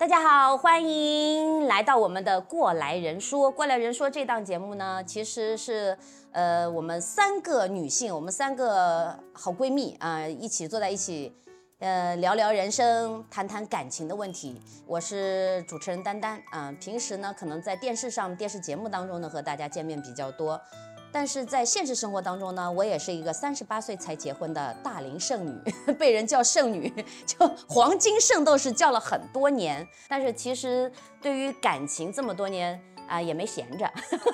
大家好，欢迎来到我们的《过来人说》。《过来人说》这档节目呢，其实是呃我们三个女性，我们三个好闺蜜啊、一起坐在一起，呃聊聊人生，谈谈感情的问题。我是主持人丹丹啊、平时呢可能在电视上、电视节目当中呢和大家见面比较多。但是在现实生活当中呢，我也是一个三十八岁才结婚的大龄剩女，被人叫剩女，就黄金圣斗士叫了很多年。但是其实对于感情这么多年啊、也没闲着。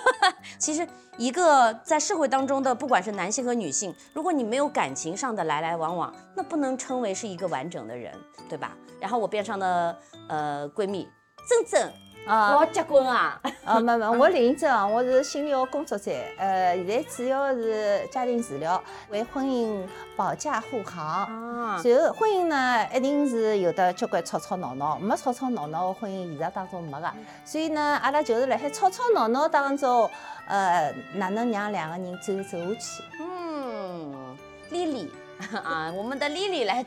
其实一个在社会当中的，不管是男性和女性，如果你没有感情上的来来往往，那不能称为是一个完整的人，对吧？然后我边上的呃闺蜜珍珍，啊老结棍啊，啊，没没，我林真啊，我是心理学工作者，呃，现在主要是家庭治疗，为婚姻保驾护航。啊，然后婚姻呢，一定是有的交关吵吵闹闹，没吵吵闹闹的婚姻现实当中没的。所以呢，阿拉就是辣海吵吵闹闹当中，呃，哪能让两个人走走下去？嗯，丽丽 啊，我们的丽丽来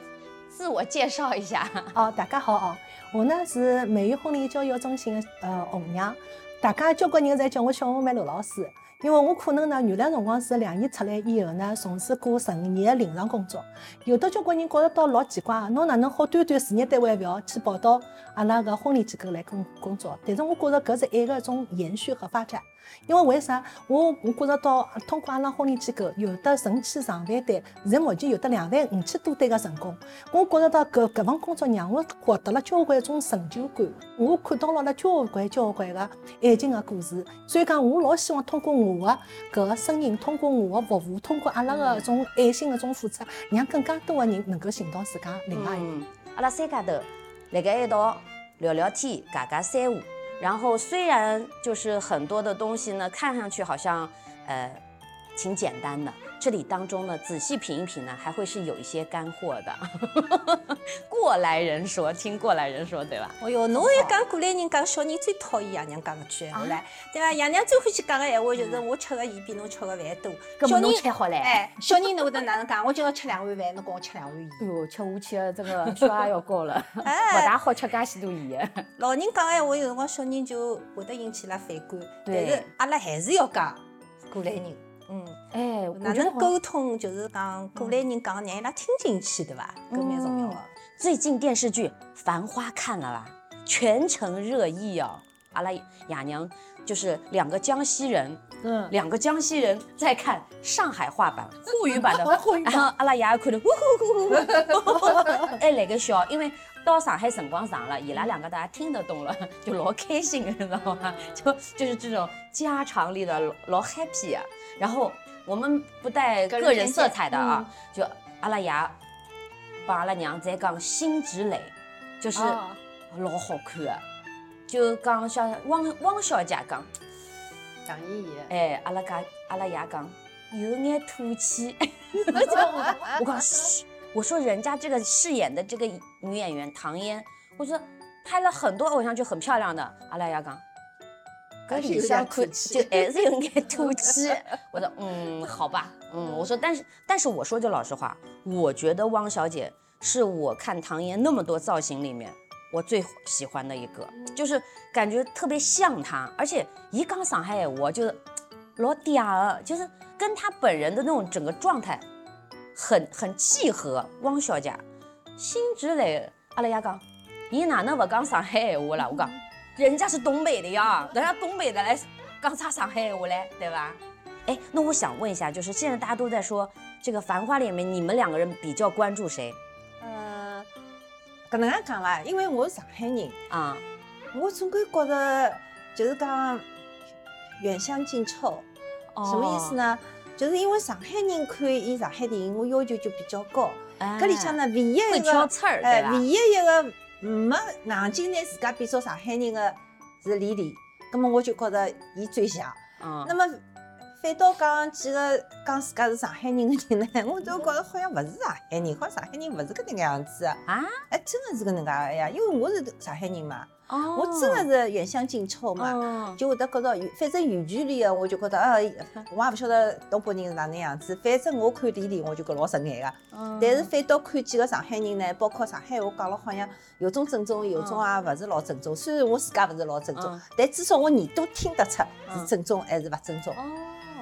自我介绍一下。哦，大家好哦，我呢是梅园婚礼教育中心的呃红娘，大家交关人侪叫我小红梅刘老师，因为我可能呢原来辰光是两年出来以后呢，从事过十五年的临床工作，有的交关人觉着到老奇怪，侬哪能好端端事业单位不要去跑到阿拉个婚礼机构来工工作？但是我觉着搿是爱个一种延续和发展。因为为啥？我我觉着到通过阿拉婚礼机构，有的成千上万单，现在目前有的两万五千多单个成功。我觉着到搿搿份工作让我获得了交关一种成就感，我看到了了交关交关个爱情个故事。所以讲，我老希望通过我个搿个声音，通过我的服务，通过阿拉个一种爱心个一种付出，让更加多的人能够寻到自家另外一半。嗯，阿拉三家头辣盖一道聊聊天，嘎嘎三胡。然后虽然就是很多的东西呢，看上去好像呃挺简单的，这里当中呢仔细品一品呢，还会是有一些干货的。过来人说，听过来人说，对吧？哦哟，侬一讲过来人讲小人最讨厌爷娘讲搿句闲话唻，对伐？爷娘最欢喜讲个闲话就是我吃个盐比侬吃个饭多。小人吃好嘞？哎，小人侬会得哪能讲？我今朝吃两碗饭，侬跟我吃两碗盐。哎呦，吃下去的这个血压要高了，不哎大好吃介许多盐。老人讲闲话有辰光小人就会得引起伊拉反感，但对是阿拉还是要讲过来人。嗯，哎，我哪能觉得好沟通？就是讲过来人讲，让伊拉听进去，对伐？搿蛮重要嗯个。最近电视剧《繁花》看了啦，全城热议哦。阿拉爷娘就是两个江西人，嗯，两个江西人在看上海话版、沪语版的，然后阿拉爷看的，呼呼呼呼呼，哎，那个笑，因为到上海辰光长了，伊拉两个大家听得懂了，就老开心，你知道吗？就就是这种家常里的老老 happy 啊。然后我们不带个人色彩的啊，就阿拉爷帮阿拉娘在讲《辛芷蕾》，就是哦老好看的，就讲像汪汪小姐讲。讲意义。哎，阿拉家阿拉爷讲有眼土气，我我讲嘘，我说人家这个饰演的这个女演员唐嫣，我说拍了很多偶像剧很漂亮的，阿拉亚讲。搿里向看就还是有点 土气，我说嗯好吧，嗯我说但是但是我说句老实话，我觉得汪小姐是我看唐嫣那么多造型里面我最喜欢的一个，就是感觉特别像她，而且一讲上海话我就是老嗲的，就是跟她本人的那种整个状态很很契合。汪小姐，辛芷蕾，阿拉爷讲，伊哪能不讲上海闲话啦？我讲，人家是东北的呀，人家东北的来讲啥上海闲话嘞，对吧？哎，那我想问一下，就是现在大家都在说这个《繁花》里面，你们两个人比较关注谁呃，搿能介讲伐？因为我是上海人，啊？我总归觉着就是讲远香近臭，什么意思呢？就是因为上海人看伊上海电影，我要求就比较高。哎？搿里向呢，唯一一个哎，唯？一一个没硬劲拿自家比作上海人的是李丽，葛么我就觉着伊最像。嗯那么反倒讲几个讲自家是上海人的人呢，我都觉着好像勿是上海人，好像上海人勿是搿能介样子的。啊，哎，真的是搿能介个呀，因为我是上海人嘛，哦我真的是远香近臭嘛。哦就会得觉着，反正远距离个，我就觉得啊，我也勿晓得东北人是哪能样子。反正我看李丽，我就觉老顺眼个。嗯但是反倒看几个上海人呢，包括上海话讲了，好像有种正宗，有种也勿是老正宗。虽然我自家勿是老正宗嗯，但至少我耳朵听得出嗯是正宗还是勿正宗。哦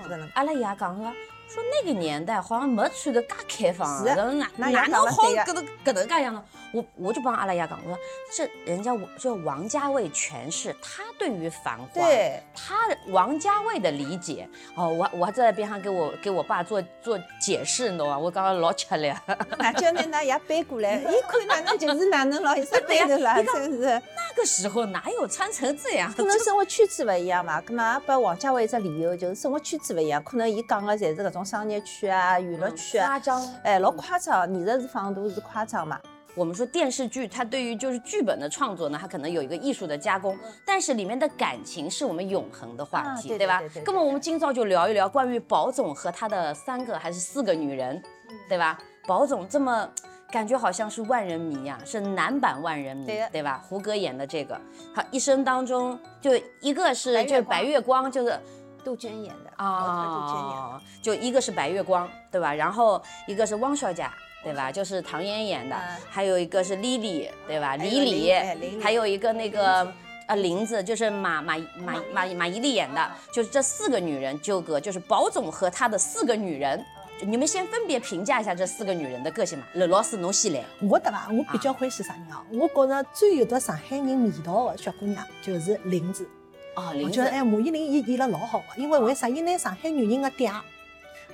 这个能阿拉爷讲个。说那个年代好像没穿的介开放是啊然后哪那哪能好了对呀搿能搿能介样的？我我就帮阿拉爷讲，我说这人家我这王家卫诠释他对于繁华，对，他王家卫的理解哦，我我还在边上给我给我爸做做解释，你懂吗？我刚刚老吃力。那叫拿㑚爷背过来，伊看哪能就是哪能咯，有啥对呀对头啦？真是。那个时候哪有穿成这样？可能生活圈子不一样嘛，咁嘛也拨王家卫一只理由，就是生活圈子不一样，可能伊讲个侪是搿种商业区啊、娱乐区啊，夸张。哎，老夸张，你这是放大是夸张嘛。我们说电视剧，它对于就是剧本的创作呢，它可能有一个艺术的加工，但是里面的感情是我们永恒的话啊题，对对对对？那么我们今早就聊一聊关于宝总和他的三个还是四个女人，对吧？宝总这么。感觉好像是万人迷呀、是男版万人迷，对对吧？胡歌演的这个，他一生当中就一个是白月就是白光月光，就是杜鹃演的，啊，就一个是白月光，对吧？然后一个是汪小姐，对吧？就是唐嫣演的，嗯还有一个是 Lily，对吧？还有李李林哎林，李还有一个那个。啊，林子就是马马马马马伊琍演的，就是这四个女人纠葛，就是宝总和他的四个女人。你们先分别评价一下这四个女人的个性嘛。刘老师，侬先来。我对吧？我比较欢喜啥人啊？我觉着最有得上海人味道的小姑娘就是林子。哦，我觉得哎，马伊琍演演了老好个，因为为啥？伊拿上海女人个嗲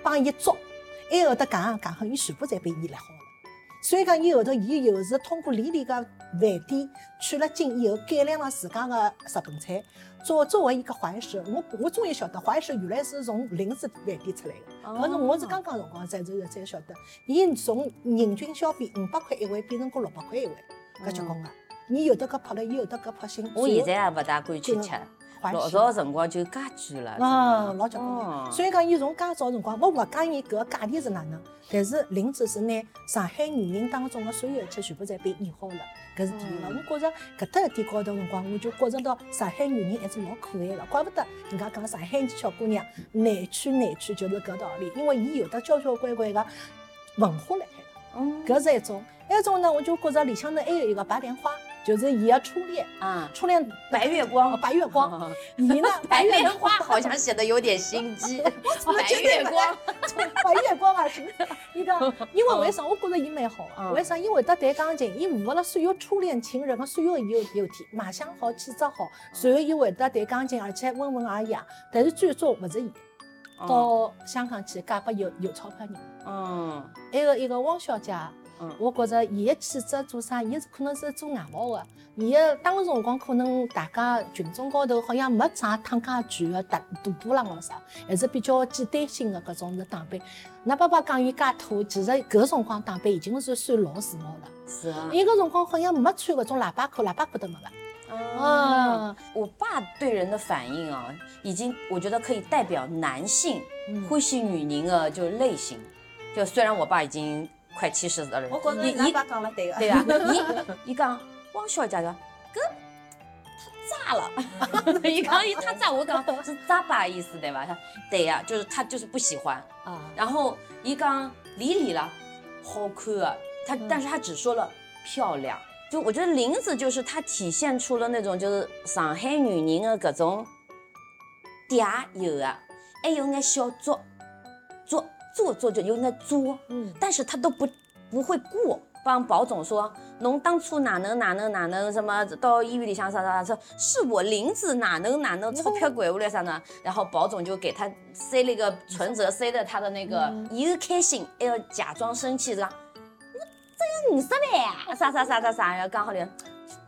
帮伊捉，还后头讲讲好，伊全部侪被伊来好了。所以讲，伊后头伊又是通过李丽个饭店取了经以后，改良了自家个日本菜，作作为一个淮石。我我终于晓得淮石原来是从林子饭店出来的，哦搿是我是刚刚辰光才才才晓得，伊从人均消费五百块一位变成过六百块一位，搿结棍个。伊有得搿拍了，伊有得搿拍心。我现在也勿大敢去吃，老早辰光就介贵了。嗯，老结棍哦的。所以讲，伊从介早辰光，我勿讲伊搿个价钿是哪能，但是林子是拿上海女人当中的所有一切全部侪被演好了，搿是第一个。嗯我觉着搿搭一点高头辰光，我就觉着到上海女人还是老可爱的，怪不得人家讲上海小姑娘难娶难娶就是搿道理，因为伊有得交交关关个文化辣海头。嗯搿是一种，还有一种呢，我就觉着里向呢还有一个白莲花，就是伊个初恋，啊，初恋白月光哦 白月光，伊呢白莲花好像写得有点心机，白月光，白月光啊，是伊个，因为为啥？我觉着伊蛮好啊，为啥？伊会得弹钢琴，伊符合了所有初恋情人个所有有有体，卖相好，气质好，随后伊会得弹钢琴，而且温文尔雅。但是最终勿是伊，到香港去嫁拨有有钞票人。嗯还有一个汪小姐，嗯我觉着伊个气质做啥？伊是可能是做外贸的，伊个当时辰光可能大家群众高头好像没啥烫介全个大大波浪咯啥，还是比较简单性的搿种是打扮。㑚爸爸讲伊介土，其实搿辰光打扮已经是算老时髦了。是啊，伊搿辰光好像没穿搿种喇叭裤，喇叭裤都没了。啊，啊，我爸对人的反应啊，已经我觉得可以代表男性嗯欢喜女人的就类型。就虽然我爸已经快七十的人，我觉着伊讲了对个。对啊，伊伊讲汪小姐个搿他炸了，伊讲伊他炸，我讲是炸吧意思对吧？他对呀、就是他就是不喜欢。啊，然后伊讲李李了，好看啊，他但是他只说了漂亮。就我觉得林子就是她体现出了那种就是上海女人的各种嗲有啊，还有眼小作作做作就有眼作，嗯，但是他都不不会过。帮宝总说，侬当初哪能哪能哪能什么到医院里向啥啥啥，说是我林子哪能哪能钞票拐下来啥呢？然后宝总就给他塞了一个存折，塞在他的那个，又开心，还要假装生气，是吧？我只有五十万啊，啥啥啥啥啥，然后刚好就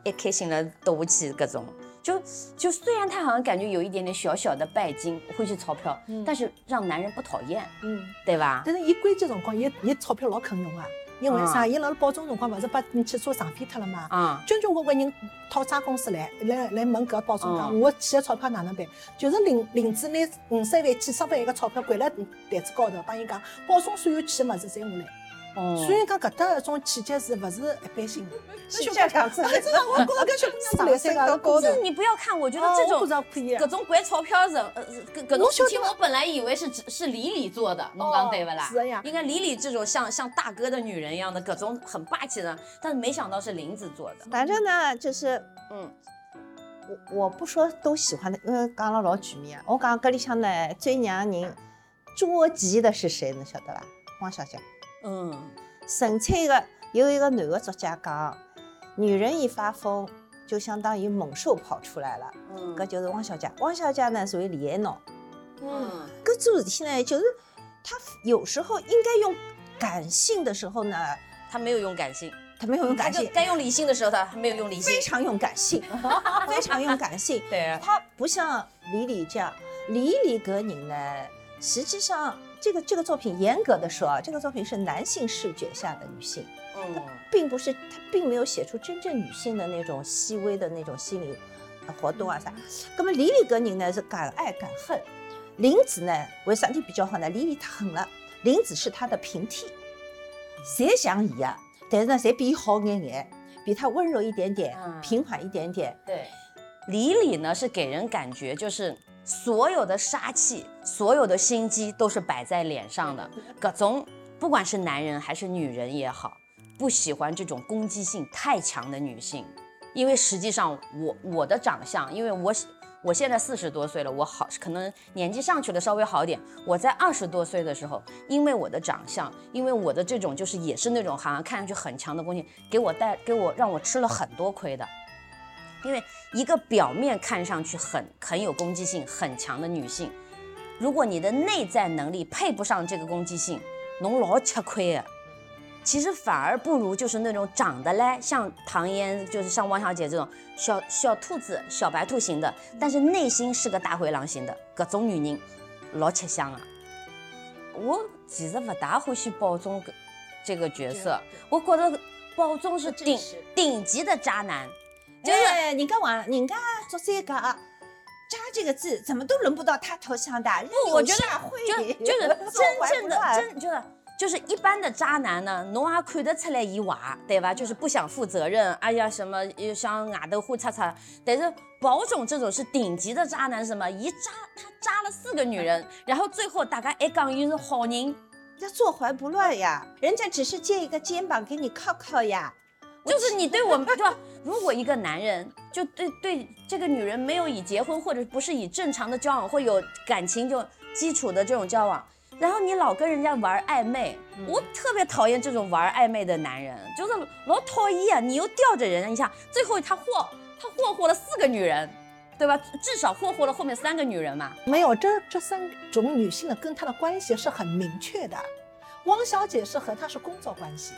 一开心了躲不起各种。就就虽然他好像感觉有一点点小小的拜金，会去钞票，但是让男人不讨厌，嗯。对吧？但是伊关键辰光，伊伊钞票老肯用啊，因为啥？啊伊辣辣保中辰光勿是把你汽车撞飞脱了嘛？啊，交交关关人讨债公司来来来问搿保中讲，嗯我欠的钞票哪能办？就是林林子拿五十万、几十万一个钞票掼辣台子高头，帮伊讲保中所有欠的物事侪我来。哦所以讲搿搭一种气节是勿是一般性的？是这样子的。真的，我觉着搿小姑娘是来三个高是你不要看，我觉得这种哦我不知道可以各种掼钞票人，呃，各各种事情，我本来以为是只是李李做的，侬讲对勿啦？是呀应该李李这种像像大哥的女人一样的，各种很霸气的，但是没想到是林子做的。反正呢，就是嗯，我我不说都喜欢的，因为讲了老全面啊。我讲搿里向呢，最让人捉急的是谁呢？晓得伐？汪小姐。嗯，纯粹的有一个男的作家讲，女人一发疯，就相当于猛兽跑出来了。嗯搿就是汪小姐。汪小姐呢属于恋爱脑，嗯搿做事体呢，就是她有时候应该用感性的时候呢，他没有用感性，他没有用感性，该用理性的时候，他还没有用理性非。常用感性，非常用感性。对，他不像李李这样，李李格人呢，实际上这个这个作品严格的说啊，这个作品是男性视觉下的女性。嗯并不是他并没有写出真正女性的那种细微的那种心理呃活动啊啥。那么李李搿人呢是敢爱敢恨，林子呢为啥体比较好呢？李李太狠了，林子是他的平替，谁像伊啊，但是呢谁比伊好眼眼，比他温柔一点点，嗯平缓一点点。对，李李呢是给人感觉就是所有的杀气，所有的心机都是摆在脸上的，各种不管是男人还是女人也好，不喜欢这种攻击性太强的女性，因为实际上我我的长相，因为我我现在四十多岁了，我好可能年纪上去了稍微好一点。我在二十多岁的时候，因为我的长相，因为我的这种就是也是那种好像看上去很强的攻击，给我带给我让我吃了很多亏的。因为一个表面看上去很很有攻击性、很强的女性，如果你的内在能力配不上这个攻击性，侬老吃亏的。其实反而不如就是那种长得嘞像唐嫣，就是像汪小姐这种小小兔子、小白兔型的，但是内心是个大灰狼型的，各种女人老吃香啊。我其实不大欢喜宝总个这个角色，我觉得宝总是顶顶级的渣男。就是人家网，人家作者讲啊，“渣”这个字怎么都轮不到他头上的。不，我觉得就 就是真正的真真就是就是一般的渣男呢，侬也看得出来伊坏，对吧？就是不想负责任，哎呀什么又想外头胡擦擦。但是宝总这种是顶级的渣男，什么？一渣他渣了四个女人，然后最后大家还讲伊是好人，人家坐怀不乱呀，人家只是借一个肩膀给你靠靠呀。就是你对我们对吧？如果一个男人就对对这个女人没有以结婚或者不是以正常的交往或有感情就基础的这种交往，然后你老跟人家玩暧昧，我特别讨厌这种玩暧昧的男人，就是老讨厌啊！你又吊着人家一下，最后他霍他霍霍了四个女人，对吧？至少霍霍了后面三个女人嘛。没有，这这三种女性的跟他的关系是很明确的。汪小姐是和他是工作关系，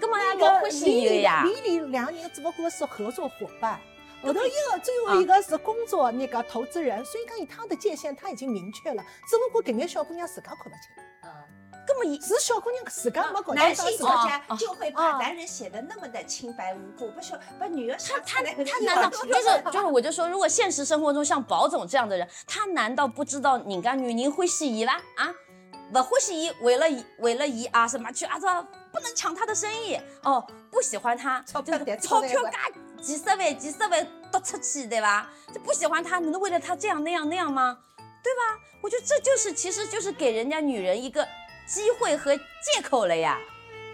根本那还老欢喜李李伊个呀。李李两人只不过是合作伙伴。后头一个最后一个是工作那个投资人，所以讲以他的界限他已经明确了，只不过搿眼小姑娘自家看不清，根本一是小姑娘自家没搞男清楚性作家哦就会把男人写的那么的清白无辜，不是把女儿他他他难道 就是就是我就说，如果现实生活中像宝总这样的人，他难道不知道人家女人欢喜伊伐？啊，勿欢喜伊，为了伊为了伊啊什么去啊这不能抢他的生意哦，不喜欢他，钞票就是钞票钞票嘎几十万几十万都出去，对吧？就不喜欢他，你能为了他这样那样那样吗？对吧？我觉得这就是其实就是给人家女人一个机会和借口了呀。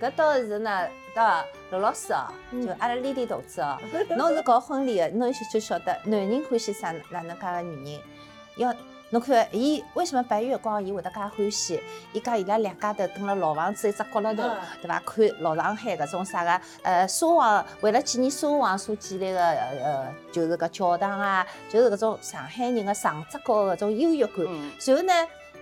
搿倒是呢，对罗老师哦，就阿拉丽丽同志哦，侬是搞婚礼的，侬就晓得男人欢喜啥哪能介个女人，要侬看伊为什么白月光伊会得介欢喜？伊讲伊拉两家头蹲辣老房子一只角落头，对伐？看老上海搿种啥个呃沙皇，为了纪念沙皇所建立个呃就是搿教堂啊，就是搿种上海人个上只高搿种优越感。嗯，然后呢，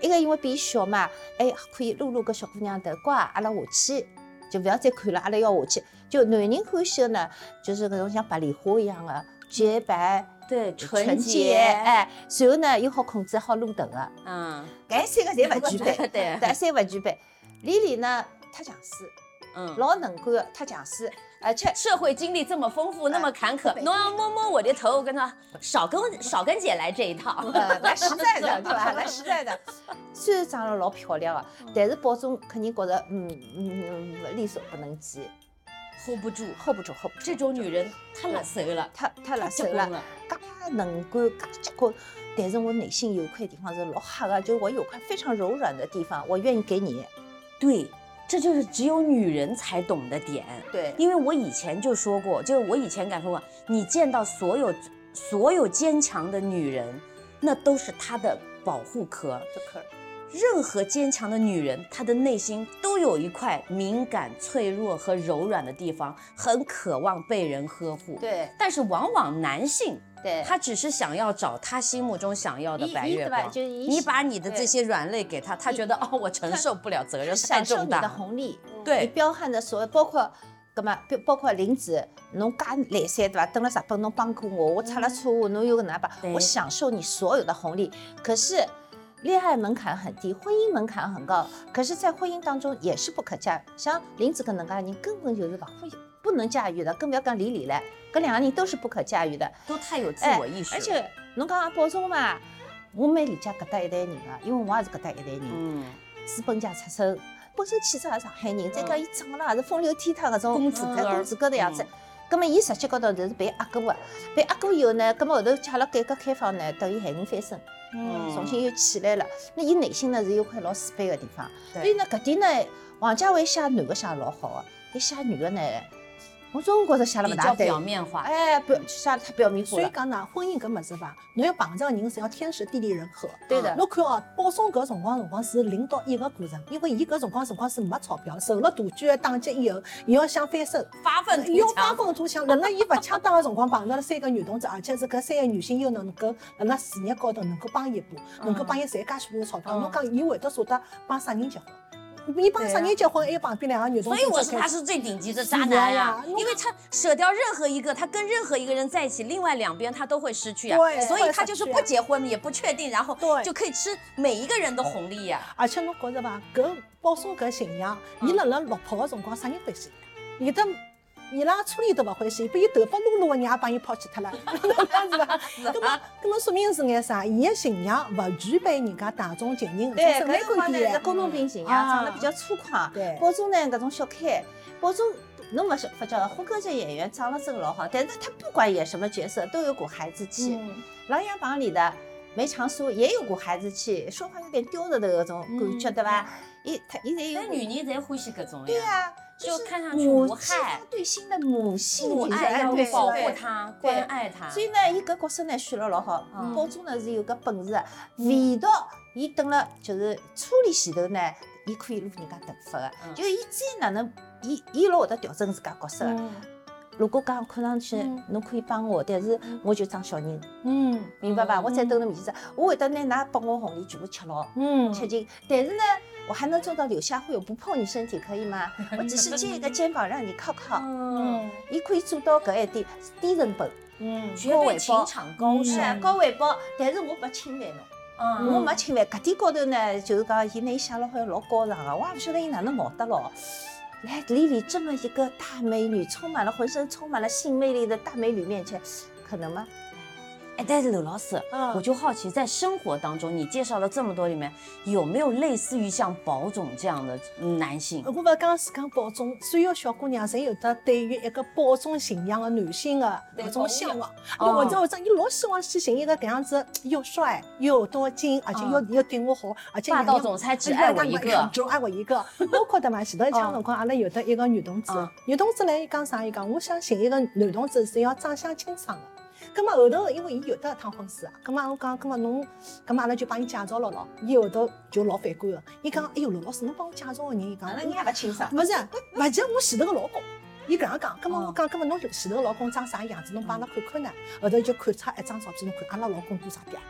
一个因为比伊小嘛，哎，可以撸撸搿小姑娘头，乖，阿拉下去，就勿要再看了，阿拉要下去。就男人欢喜的呢，就是搿种像白莲花一样的洁白、对，纯纯洁，洁，哎，然后呢又好控制，好弄头的，嗯，搿三个侪勿具备，对搿三勿具备。李李呢，太强势，嗯老能干的，太强势，而且社会经历这么丰富，那么坎坷，对侬要摸摸我的头，我跟他少跟 少跟姐来这一套。呃，来实在的，对吧？来实在的，虽然长得老漂亮的，但是保总肯定觉着，嗯嗯，嗯力所不能及 hold 不住，，hold 不住，hold 不住。这种女人太辣手了，太太辣手了，结婚了。介能干，嘎结棍。但是我内心有一块地方是老黑的，就是我有块非常柔软的地方，我愿意给你。对，这就是只有女人才懂的点。对，因为我以前就说过，就是我以前敢说过，你见到所有所有坚强的女人，那都是她的保护壳。任何坚强的女人，她的内心都有一块敏感、脆弱和柔软的地方，很渴望被人呵护。，对但是往往男性对，他只是想要找他心目中想要的白月光。就是你把你的这些软肋给他，他觉得哦，我承受不了责任，太享受你的。红利，对你，彪悍的所有，包括。葛么，包包括林子，侬介来三对伐？等了日本，侬帮过我，我出了车祸，侬又搿能办？我享受你所有的红利。可是，恋爱门槛很低，婚姻门槛很高。可是，在婚姻当中也是不可驾驭。像林子搿能介人，根本就是勿会不能驾驭的，更不要讲李李了。搿两个人都是不可驾驭的。都太有自哎我意识了。而且，侬讲保总嘛，我蛮理解搿搭一代人个，因为我也是搿搭一代人。嗯，资本家出身，本身气质也是上海人，再讲伊长了也是风流倜傥搿种公子哥公子哥的样子嗯。葛么伊实际高头就是被压过的，被压过以后呢，葛么后头借了改革开放呢，等于海宁翻身，嗯。重新又起来了。那伊内心呢是有块老自卑的地方，所以呢搿点呢，王家卫写男的写得老好的，但写女的呢，我总觉着写了比较勿大对。表面化。哎，表写得太表面化了。所以讲呢，婚姻搿物事伐，侬要碰着个人是要天时地利人和。对的，侬看哦，保送搿辰光辰光是零到一个过程，因为伊搿辰光辰光是没钞票，受了大举的打击以后，伊要想翻身，发愤图要发强，愤图强。辣辣伊勿恰当的辰光碰着了三个女同志，而且是搿三个女性又能够辣辣事业高头能够帮伊一把，能够帮伊赚介许多的钞票。嗯侬讲伊会得舍得帮啥人结婚？伊帮啥人结婚，还有旁边两个女同志所以我说他是最顶级的渣男呀呀，因为他舍掉任何一个，他跟任何一个人在一起，另外两边他都会失去啊，对所以他就是不结婚也不确定，然后就可以吃每一个人的红利呀。而且侬觉着吧？搿保送搿形象，伊辣辣落魄的辰光，啥人欢喜伊？有的伊拉初恋都勿欢喜，被伊头发撸撸个人也帮伊抛弃脱了，是伐？那么，那么说明是眼啥？伊个形象勿具备人家大众情人搿对，种审美搿辰光观点。呢是工农兵形象，啊长得比较粗犷。对宝珠呢搿种小开，宝珠侬勿晓发觉胡歌这演员长得真的老好，但是他不管演什么角色都有股孩子气。嗯，《琅琊榜》里的梅长苏也有股孩子气，说话有点刁着的那种感觉，对吧？伊他伊侪有但股。女人侪欢喜搿种呀，对呀，就是看上去母无害鸡对心的母性爱保护对他，对关爱他。所以呢，伊搿角色呢选了老好。嗯保总呢是有搿本事的，唯独伊等了就是车里前头呢，伊可以撸人家头发的。嗯就伊再哪能，伊伊老会得调整自家角色的。嗯如果讲看上去嗯侬可以帮我，但是我就装小人，嗯明白伐？嗯我再蹲侬面前头，我会得拿㑚拨我红利全部吃牢。嗯吃尽，但是呢，我还能做到柳下惠，我不碰你身体，可以吗？我只是借一个肩膀让你靠靠。嗯，伊可以做到搿一点，低成本，嗯绝对情场高嗯是手。高回报，但是我不侵犯侬。嗯我没侵犯，搿点高头呢，就是讲伊拿伊写了好像老高尚个，我也勿晓得伊哪能冒得牢。来，丽丽这么一个大美女，充满了浑身充满了性魅力的大美女面前，可能吗？哎，但是刘老师，嗯我就好奇，在生活当中，你介绍了这么多里面，有没有类似于像宝总这样的男性？我勿讲是讲宝总，所有小姑娘侪有得对于一个宝总形象的男性的搿种向往。哦或者或者，伊老希望去寻一个搿样子又帅又多金，而且又又对我好，而且霸道总裁只爱我一个只爱我一个。包括对伐？前头一枪辰光，阿拉有得一个女同志嗯，女同志来伊讲啥？伊讲我想寻一个男同志是要长相清爽的。咁么后头，因为伊有得一趟婚事啊，咁么我讲，咁么侬，咁么阿拉就帮伊介绍了咯。伊后头就老反感个，伊讲，哎哟，罗老师，侬帮我介绍个人，伊讲，阿拉人也勿清爽。勿是，勿是我前头个老公，伊搿样讲，咁么嗯我讲，咁么侬前头个老公长啥样子，侬帮阿拉看看呢？后头就看出一张照片，侬看阿拉老公多傻逼啊！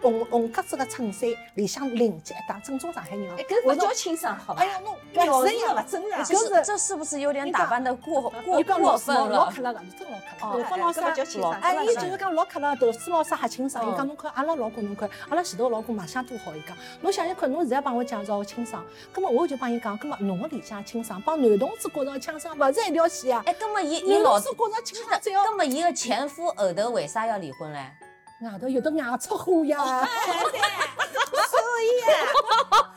红红格子的衬衫，里向领结一打正宗上海人哦。搿勿叫清爽，好伐哎？呀，侬表示呀勿真啊！就就是这是不是有点打扮的过过伊讲过分老老了？克了个，真老克哦了。头发老搿勿叫啥？清爽，哎，伊就是讲老克了，头丝老啥瞎清爽。伊嗯讲侬看阿拉老公，侬看阿拉前头老公卖相多好。伊讲侬想想看，侬现在帮我介绍清爽，葛末我就帮伊讲，葛末侬个理想清爽帮男同志觉着清爽勿是一条线啊。哎，那么伊伊老是觉着清爽只要那么伊个前夫后头为啥要离婚嘞？外头有的牙出货呀。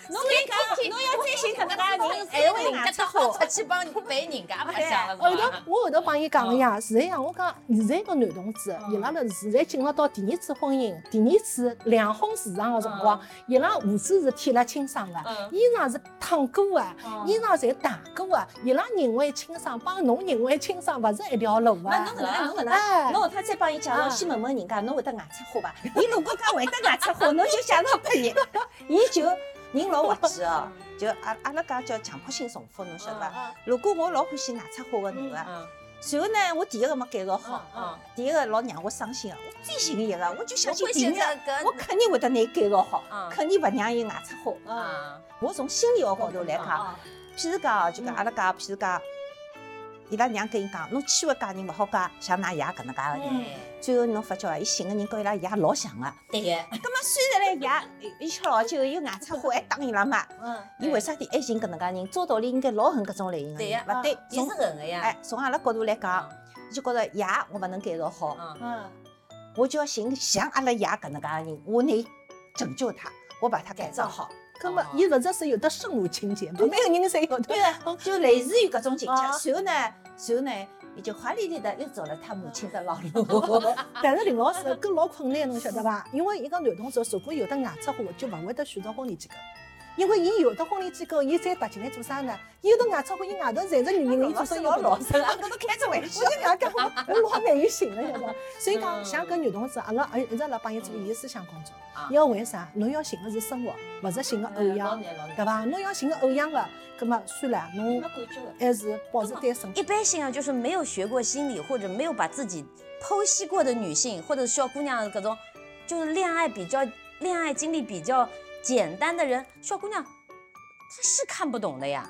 侬再讲，侬要再寻搿能介人，还会人家牙到出好出去帮陪人家白相了后头？我后头帮伊讲个呀，是这样，我讲现在个男同志，伊拉了现在进入到第二次婚姻、第二次两婚市场个辰光，伊拉胡子是剃了清爽个，衣裳是烫过个，衣裳侪汏过个，伊拉认为清爽帮侬认为清爽勿是一条路啊那侬。搿能介，侬搿能侬后趟再帮伊介绍，啊先问问人家，侬会得外出货伐？伊如果讲会得外出货，侬就介绍拨伊，伊就人老滑稽哦。就阿阿拉讲叫强迫性重复，侬晓得伐？如果我老欢喜外出花个男个，嗯随后呢，我第一个没改造好，嗯，第一个老让我伤心个，我最寻一个，我就相信第二个，我肯定会得拿伊改造好嗯，肯定勿让伊外出货。啊我从心理学高头来讲，啊譬如讲，就讲阿拉讲，譬如讲，伊拉娘跟伊讲，侬千万嫁人勿好嫁像㑚爷搿能介个人。最后侬发觉伐，伊寻个人跟伊拉爷老像个。对个，葛末虽然唻爷伊吃老酒，又外出花，还打伊拉妈，嗯，伊为啥体还寻搿能介人？照道理应该老恨搿种类型个对人，呀勿对？伊是从狠个呀。哎，从阿拉角度来讲，就觉着爷我勿能改造好，嗯，嗯，我就要寻像阿拉爷搿能介个人，我拿伊拯救他，我把他改造好。葛末伊勿只是有的圣母情节嘛？每个人侪有的。对啊，就类似于搿种情啊节。随后呢，随后呢，伊就华丽丽的又走了他母亲的老路。但是林老师搿老困难，侬晓得伐？因为一个男同志如果有的外出话，就勿会得选择婚礼机构。因为伊有的婚礼机构，伊再踏进来做啥呢？伊有的外出货，伊外头侪是女人，伊做生意老。老实啊，搿都开着玩笑我。跟人家讲，我老难以寻了，晓得伐？所以讲，像搿女同志，阿拉也一直辣帮伊做伊个思想工作要为啥？侬要寻个是生活，勿是寻个偶像，对伐？侬要寻个偶像个，葛末算了，侬。还是保持单身。一般性啊，就是没有学过心理或者没有把自己剖析过的女性，或者小姑娘搿种，就是恋爱比较恋爱经历比较简单的人，小姑娘她是看不懂的呀，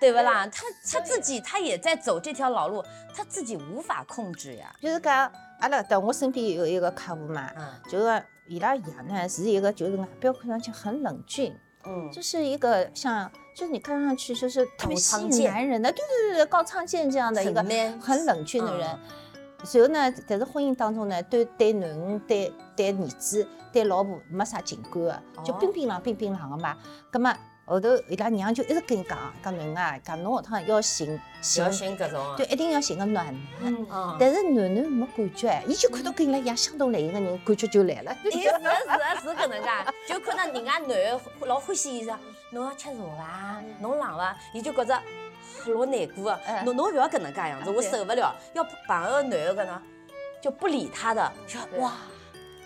对不啦？她她自己她也在走这条老路，她自己无法控制呀。就是讲，阿拉搿搭我身边有一个客户嘛，嗯就是讲伊拉爷呢是一个就是外表看上去很冷峻，嗯，就是一个像就是你看上去就是特别高吸引男人的，对对对对，高仓健这样的一个很冷峻的人嗯。随后呢，但是婚姻当中呢，对对囡恩、对对儿子、对老婆没啥情感的，就哦冰冰冷冰冰冷的嘛。葛么后头伊拉娘就一直跟伊讲，讲囡恩啊，讲侬下趟要寻寻小，心各种啊。对，一定要寻个暖男。但是囡囡没感觉，伊就看到跟伊拉一样相同类型的人，感觉就来了。伊是啊是啊是搿能介，就看到人家男的老欢喜伊说，侬要吃茶伐？侬冷伐？伊就觉着老难过个哎，侬侬勿要搿能介样子，我受不了。要碰个男的搿能就不理他的，就对哇。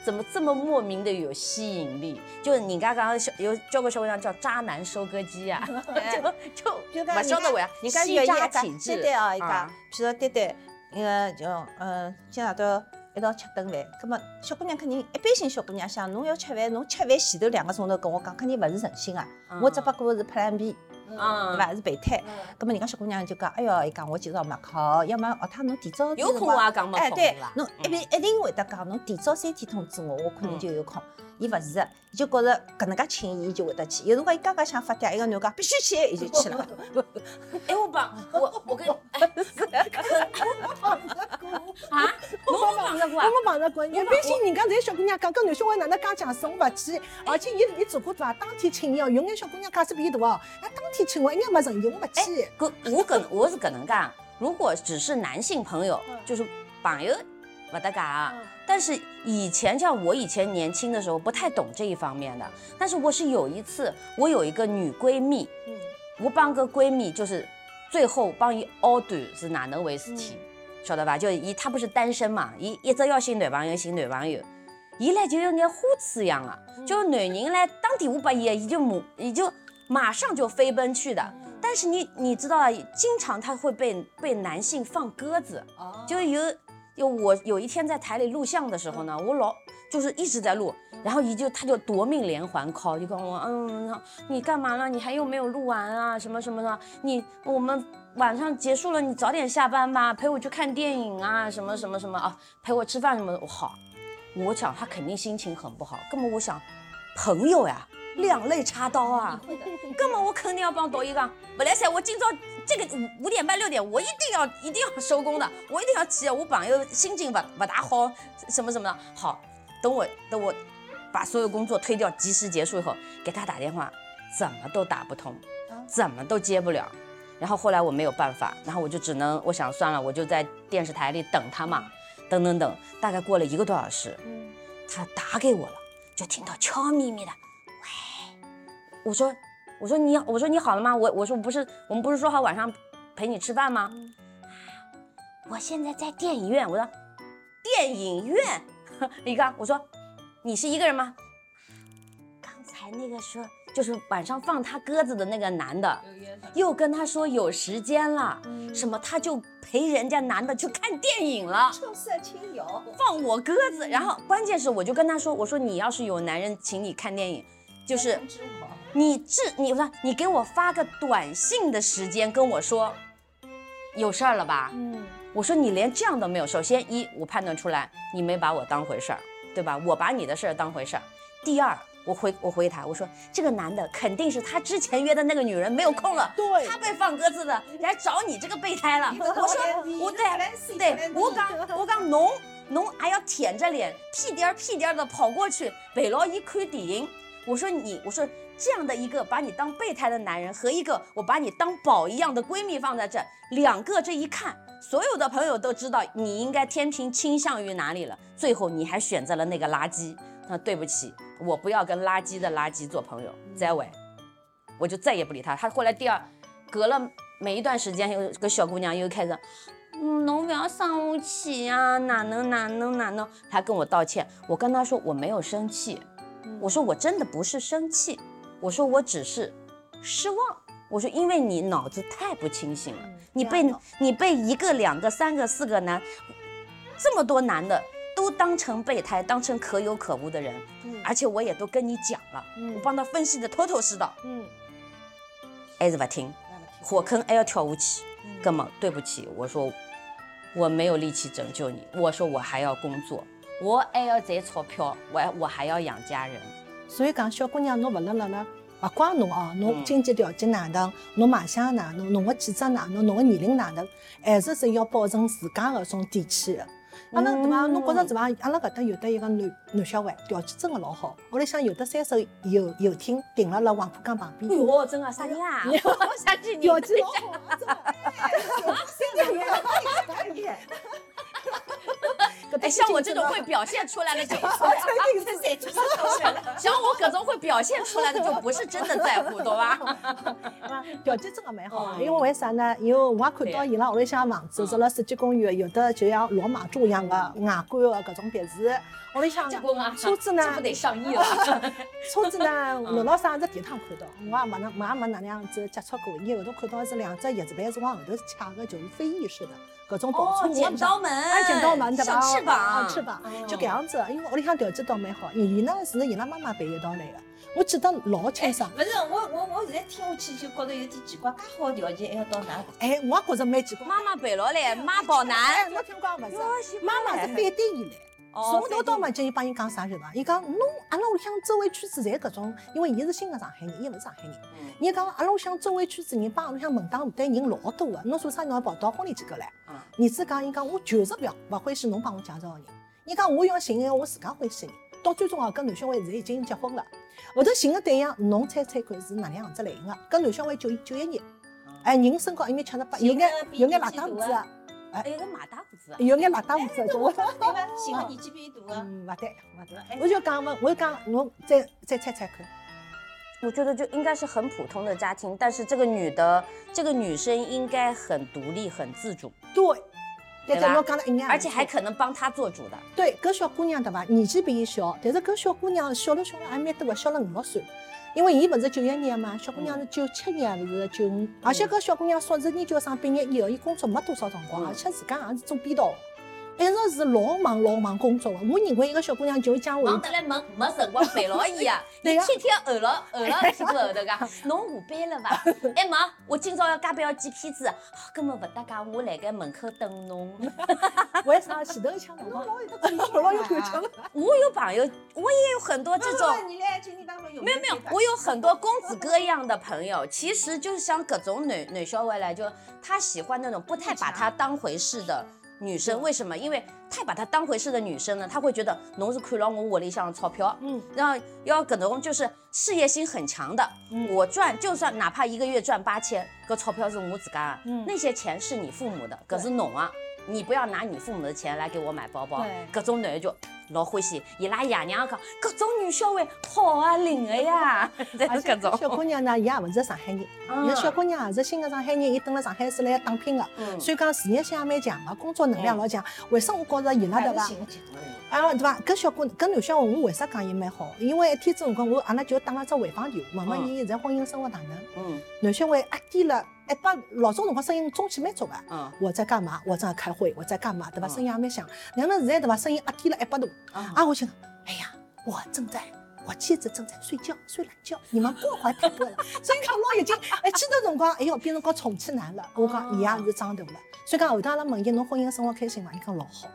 怎么这么莫名的有吸引力？就是人家刚刚小有交过小姑娘叫渣男收割机呀、哎 就就勿晓得为啥，人家吸渣愿意一体质。对对哦，伊讲啊，譬如说对对，那个就嗯，今夜到一道吃顿饭，葛么小姑娘肯定一般性小姑娘想，侬要吃饭，侬吃饭前头两个钟头跟我讲，肯定勿是诚心啊，我只不过是 Plan B，嗯对伐？是备胎。葛么人家小姑娘就讲，哎哟，伊讲我今朝没空，要么下趟侬提早有空我也讲没哎，对吧，侬一定一定会得讲，侬提早三天通知我，我可能就有空。伊勿是，伊就觉着搿能介请伊，伊就会得去。有辰光伊刚刚想发嗲，一个男讲必须去，伊就去了。哎，我帮我我跟 啊，侬没碰着过啊我？没碰着过，一般性人家侪小姑娘讲，搿男小孩哪能介强势，我勿去。而且伊伊做过对伐？当天请伊哦，有眼小姑娘架势比伊大哦，哎，当天请我，一眼没诚意，我勿去。搿我搿我是搿能介，如果只是男性朋友，就是朋友勿搭嘎啊。但是以前像我以前年轻的时候不太懂这一方面的，但是我是有一次，我有一个女闺蜜，我帮个闺蜜就是最后帮伊熬断是哪能回事体，晓得吧？就伊她不是单身嘛，伊一直要寻男朋友，寻男朋友。伊嘞就有眼花痴一样啊，就男人嘞打电话拨伊，伊就马，伊就马上就飞奔去的。但是你你知道啊，经常他会被被男性放鸽子，就有就我有一天在台里录像的时候呢，我老就是一直在录，然后一就他就夺命连环 call，就跟我嗯，你干嘛了？你还有没有录完啊？什么什么的？你我们晚上结束了，你早点下班吧，陪我去看电影啊，什么什么什么啊，陪我吃饭什么的。我好，我想他肯定心情很不好，根本我想朋友呀，两肋插刀啊，根本我肯定要帮导演讲，不来噻，我今朝这个五五点半六点，我一定要一定要收工的，我一定要起，我朋友心情不不大好，什么什么的。好，等我等我把所有工作推掉，及时结束以后，给他打电话，怎么都打不通，怎么都接不了。然后后来我没有办法，然后我就只能，我想算了，我就在电视台里等他嘛，等等等，大概过了一个多小时，他打给我了，就听到悄咪咪的，喂，我说，我说你，我说你好了吗？我我说不是，我们不是说好晚上陪你吃饭吗？我现在在电影院，我说电影院，李刚，我说你是一个人吗？刚才那个说就是晚上放他鸽子的那个男的，又跟他说有时间了，什么他就陪人家男的去看电影了。重色轻友，放我鸽子，然后关键是我就跟他说，我说你要是有男人请你看电影，就是。你这你不是你给我发个短信的时间跟我说有事儿了吧？嗯，我说你连这样都没有。首先一，我判断出来你没把我当回事儿，对吧？我把你的事儿当回事儿。第二，我回我回他，我说这个男的肯定是他之前约的那个女人没有空了，对他被放鸽子的来找你这个备胎了。我说我对对，我刚我刚侬侬还要舔着脸屁颠儿屁颠儿的跑过去陪牢伊看电影。我说你，我说这样的一个把你当备胎的男人和一个我把你当宝一样的闺蜜放在这，两个这一看，所有的朋友都知道你应该天平倾向于哪里了。最后你还选择了那个垃圾，那对不起，我不要跟垃圾的垃圾做朋友，再会，我就再也不理他。他后来第二，隔了没一段时间，有个小姑娘又开始。嗯，侬不要生我气呀，哪能哪能哪能？她跟我道歉，我跟她说我没有生气，我说我真的不是生气，我说我只是失望。我说因为你脑子太不清醒了，你被你被一个、两个、三个、四个男，这么多男的都当成备胎，当成可有可无的人，而且我也都跟你讲了，我帮他分析的头头是道，嗯，还是不听，火坑还要跳下去。哥们对不起，我说我没有力气拯救你，我说我还要工作，我还要赚钞票，我我还要养家人。所以讲，小姑娘，侬勿能辣辣，勿怪侬哦，侬经济条件哪能，侬卖相哪能，侬个气质哪能，侬个年龄哪能，还是是要保证自家个种底气的。阿拉对伐？侬觉着对伐？阿拉搿搭有得一个男男小孩，条件真个老好。屋里向有得三艘游游艇停辣辣黄浦江旁边。哟，真个啥人啊？啥人？条件老好，真的。三个月可以。哎，像我这种会表现出来的 就，像我各种会表现出来的就不是真的在乎，懂吧？条件真的蛮好的，因为为啥呢？因为我也看到伊拉屋里向房子住了世纪公园，有的就像罗马柱一样的外观的各种别墅，屋里向车子呢，这不得上亿了？车子呢，陆老师也是第一趟看到，我也没能，我也没哪能样子接触过。伊后头看到是两只叶子板是往后头掐的，就是飞翼式的。搿种跑车，剪刀门，哎，剪刀门对吧？翅膀，翅膀，就搿样子。因为屋里向条件倒蛮好，伊呢是伊拉妈妈陪一道来的，我记得老清爽。不是，我我我现在听下去就觉得有点奇怪，介好条件还要到哪？哎，我也觉着蛮奇怪。妈妈陪牢来，妈宝男。侬听讲勿是？妈妈是反对伊来。从头到尾就伊帮伊讲啥是伐？伊讲侬阿拉屋里向周围圈子侪搿种，因为伊是新个上海人，伊勿是上海人。伊讲阿拉屋里向周围圈子人帮阿拉屋里向门当户对人老多个，侬做啥要跑到婚礼机构来？儿子讲伊讲我就是勿勿欢喜侬帮我介绍个人。伊讲我要寻一个我自家欢喜人。到最终哦，跟男小孩现在已经结婚了。后头寻个对象，侬猜猜看是哪能样子类型个？跟男小孩九九一年，哎，人身高一米七十八，有眼有眼邋遢胡子。还有个马大胡子，有眼马大胡子，就对伐？寻个年纪比伊大个，嗯，勿对，勿对。我就讲问，我就讲侬再再猜猜看。我觉得就应该是很普通的家庭，但是这个女的，这个女生应该很独立、很自主，对，对吧？讲了一样，而且还可能帮她做主的。对，搿小姑娘对伐？年纪比伊小，但是搿小姑娘小了小了还蛮多个，小了五六岁。因为伊勿是九一年嘛，小姑娘是九七年，勿是九五。而且搿小姑娘硕士研究生毕业以后，伊工作没多少辰光，而且自家也是做编导。一直是老忙老忙工作的。我认为一个小姑娘就讲会忙得来没没辰光陪牢伊啊！伊天天后牢后牢屁股后头讲，侬下班了伐？哎妈，我今朝要加班要剪片子，啊根本勿搭界，我辣盖门口等侬。为啥前头一腔辰光老有得老有感情了？我有朋友，我也有很多这种。没有没有，我有很多公子哥一样的朋友，其实就是像各种男男小孩来，就他喜欢那种不太把他当回事的女生。为什么？因为太把她当回事的女生呢，她会觉得侬是看牢我窝里向的钞票，嗯，然后要各种就是事业心很强的。嗯我赚就算哪怕一个月赚八千，搿钞票是我自家的，嗯那些钱是你父母的，可是侬啊。你不要拿你父母的钱来给我买包包对，各种男的就老欢喜，伊拉爷娘讲，各种女小孩好啊，灵的呀，这而且是各种。小姑娘呢，伊也勿是上海人，嗯伊小姑娘也是新的上海人，伊蹲辣上海是来打拼的，嗯所以讲事业心也蛮强的，工作能力也老强。为啥我觉着伊拉对伐？啊，对伐？搿小姑搿男小孩，我为啥讲伊蛮好？因为一天子辰光，我阿拉就打了只回访电话，问问伊现在婚姻生活哪能。嗯男小孩一点了，一把老早辰光声音中气蛮足个。嗯我在干嘛？我正在开会，我在干嘛？对吧？嗯声音也蛮响。两个人现在对伐？声音压低了一百度。啊啊，我想，哎呀，我正在，我妻子正在睡觉，睡懒觉，你们过怀太多了。所以讲老已经，哎，去到辰光，哎哟，变成个宠妻男了。我讲伊也是长大了。所以讲后头阿拉问伊，侬婚姻生活开心伐？伊讲老好，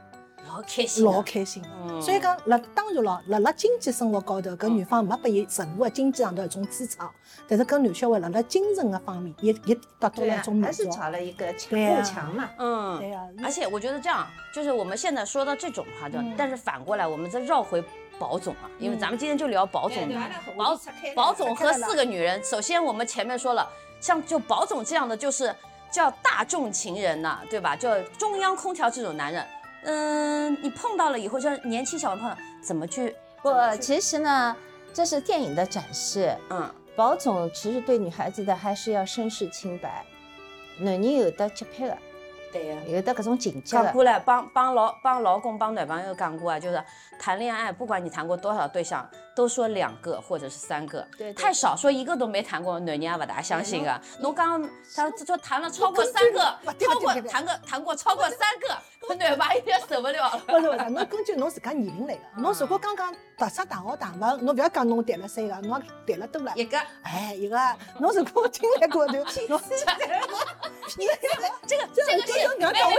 老开心啊，老开心。嗯所以讲，辣当然咯，辣辣经济生活高头，搿女方没拨伊任何的经济上头一种支撑，但是搿男小孩辣辣精神个方面，也也得到了一种，满还是足。找了一个强对啊护墙嘛。嗯，对呀，而且我觉得这样，就是我们现在说到这种哈，就嗯但是反过来，我们再绕回宝总啊，因为咱们今天就聊宝总嘛。保拆开了保总和四个女人，首先我们前面说了，像就宝总这样的，就是叫大众情人呐、对吧？就中央空调这种男人，嗯，你碰到了以后，像年轻小朋友碰，怎么去？不其实呢，这是电影的展示。嗯保总其实对女孩子的还是要身世清白，男人有的洁癖的，对呀。有的各种情节的。讲过了，帮帮老帮老公帮男朋友讲过啊，就是谈恋爱，不管你谈过多少对象，都说两个或者是三个，对对太少说一个都没谈过，男人也不大相信啊。侬刚他说谈了超过三个，对超过谈个谈过超过三个，男娃 有点受不了了。不是不是，侬根据侬自家年龄来个。侬如果刚刚读上大学大学，侬勿要讲侬谈了三个，侬谈了多了。一个，哎，一个，侬如果经历过的，侬这个这个这个是没有没有，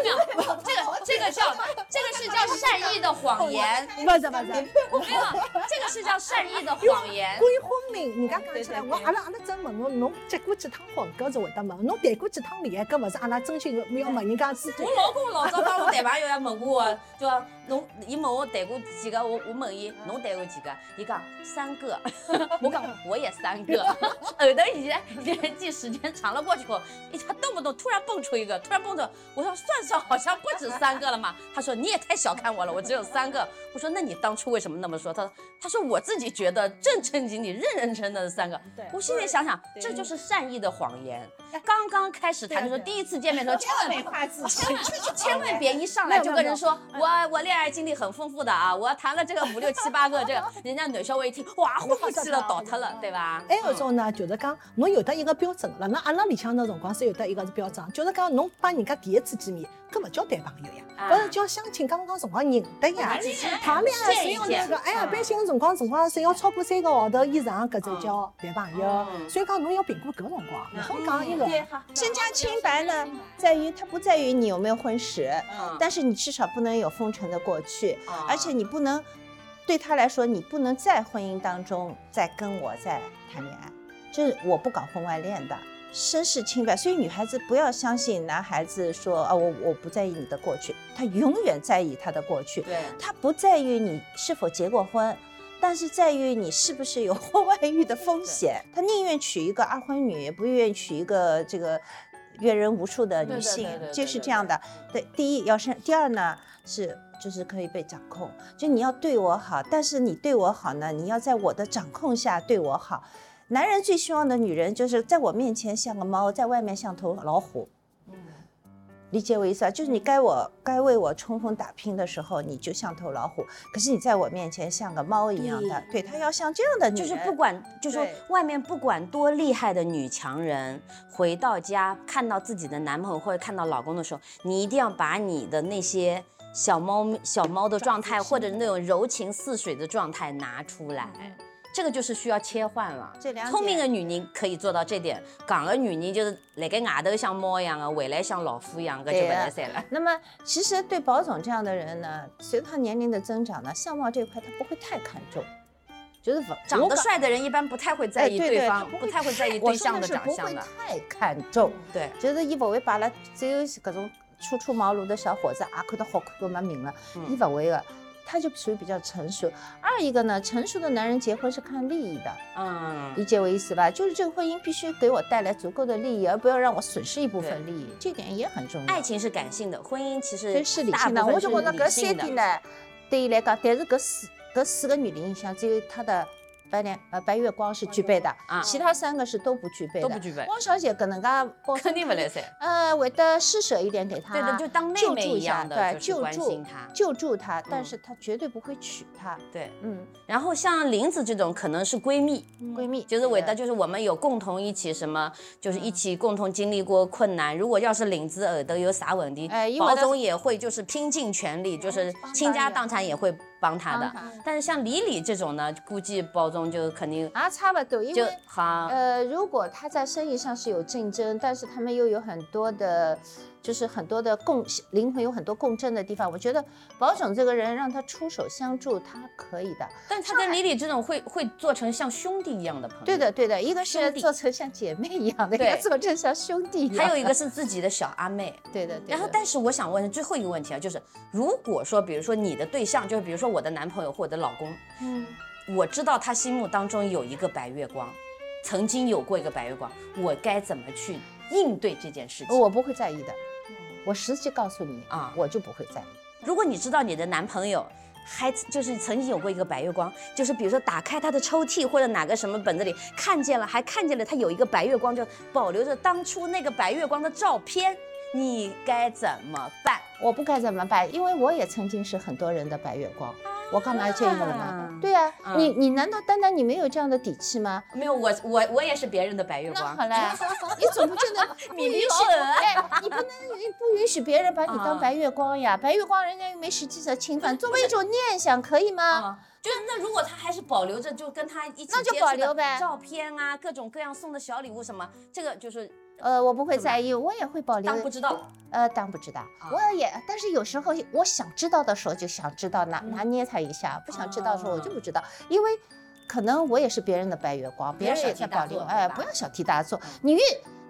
这个这个叫这个是叫善意的谎言，不是不是，没有，这个是叫善意的谎言。关于婚姻，人家讲起来，我阿拉阿拉真问侬，侬结过几趟婚？搿是会得问。侬谈过几趟恋爱？搿勿是阿拉真心要问人家我。老公老早帮我谈朋友也问过我，就讲侬，伊问我谈过几个，我我问伊侬谈过几个，伊讲三个，我讲我也三个。后头现在年纪时间长了过去后，一下动不动突然蹦出一个，突然蹦出，我说算算好像不止三个了嘛。他说你也太小看我了，我只有三个。我说那你当初为什么那么说？他说他说我自己觉得正正经经、认认真真的三个。我现在想想，这就是善意的谎言。刚刚开始谈的时候，第一次见面的时候，千万美化自己。千万 别一上来就跟人说，我我恋爱经历很丰富的啊，我谈了这个五六七八个，这个人家男小孩一听，哇，欢喜了，倒脱了，对吧？还有一种呢，就是讲侬有得一个标准了，那阿拉里向的辰光是有得一个是标准，就是讲侬帮人家第一次见面，搿勿叫谈朋友呀，啊搿是叫相亲，刚刚辰光认得呀。谈恋爱谁要那个？哎呀，般性的辰光辰光谁要超过三个号头以上，搿才叫谈朋友。所以讲侬要评估搿辰光，勿好讲一个。身家清白呢，在于它不在于你有没有婚史，但是你至少不能有风尘的过去，而且你不能对他来说，你不能在婚姻当中再跟我再谈恋爱，就是我不搞婚外恋的。身世清白，所以女孩子不要相信男孩子说啊，我我不在意你的过去，他永远在意他的过去。对，他不在于你是否结过婚，但是在于你是不是有 婚外遇的风险。他宁愿娶一个二婚女，也不愿意娶一个这个阅人无数的女性就是这样的。对，第一要是，第二呢是就是可以被掌控，就你要对我好，但是你对我好呢，你要在我的掌控下对我好。男人最希望的女人就是在我面前像个猫，在外面像头老虎。理解我意思啊？就是你该我该为我冲锋打拼的时候，你就像头老虎；可是你在我面前像个猫一样的，对。他要像这样的女人，就是不管，就是说外面不管多厉害的女强人，回到家看到自己的男朋友或者看到老公的时候，你一定要把你的那些小猫小猫的状态，或者那种柔情似水的状态拿出来。这个就是需要切换了。这两聪明的女人可以做到这点，戆的女人就是辣盖外头像猫一样的，回来像老虎一样，个就不来塞了。那么，其实对宝总这样的人呢，随着他年龄的增长呢，相貌这一块他不会太看重，就是我长得帅的人一般不太会在意对方，他不太会在意对象的长相的。太看重，对，就是伊不会把了只有搿种初出茅庐的小伙子啊看到好看都没命了，嗯伊勿会的。他就属于比较成熟。二一个呢，成熟的男人结婚是看利益的，嗯，理解我意思吧？就是这个婚姻必须给我带来足够的利益，而不要让我损失一部分利益，这点也很重要。爱情是感性的，婚姻其实对是理性的，我就觉得是搿理性的三点呢，对伊来讲，但是搿四搿四个女人里向，只有她的白莲呃白月光是具备的，啊其他三个是都不具备的。都不具备，汪小姐搿能介包肯定不来塞。呃，会得施舍一点给她，对的，就当妹妹一一样的，对，关救助心她。救助她，嗯但是她绝对不会娶她。对，嗯，然后像林子这种可能是闺蜜，闺蜜就是为的的，就是我们有共同一起什么，就是嗯一起共同经历过困难。如果要是林子耳朵有啥问题哎，因为他包总也会就是拼尽全力，就是倾家荡产也会帮他的。但是像李李这种呢，估计包装就肯定啊，差不多，因就为。好。呃，如果他在生意上是有竞争，但是他们又有很多的，就是很多的共灵魂有很多共振的地方，我觉得保总这个人让他出手相助，他可以的。但他跟李李这种会会做成像兄弟一样的朋友。对的，对的，一个是做成像姐妹一样的，一对个做成像兄弟一样的。还有一个 是自己的小阿妹。对的，对的。然后，但是我想问最后一个问题啊，就是如果说，比如说你的对象，就是比如说我的男朋友或者老公，嗯，我知道他心目当中有一个白月光，曾经有过一个白月光，我该怎么去应对这件事情？我不会在意的，我实际告诉你啊我就不会在意。如果你知道你的男朋友还就是曾经有过一个白月光，就是比如说打开他的抽屉或者哪个什么本子里看见了，还看见了他有一个白月光，就保留着当初那个白月光的照片，你该怎么办？我不该怎么办？因为我也曾经是很多人的白月光，我干嘛要这样呢啊？对啊，嗯你你难道单单你没有这样的底气吗？没有，我我我也是别人的白月光。那好嘞，你总不见得不允许 你不能允不允许别人把你啊当白月光呀？白月光人家又没实际的侵犯，作为一种念想可以吗？啊，就是那如果他还是保留着，就跟他一起那就保留呗照片啊，各种各样送的小礼物什么，这个就是呃，我不会在意，我也会保留当。不知道。呃，当不知道，我也，但是有时候我想知道的时候就想知道，拿拿捏他一下；不想知道的时候我就不知道，因为可能我也是别人的白月光，别人也在保留，哎，不要小题大做。你越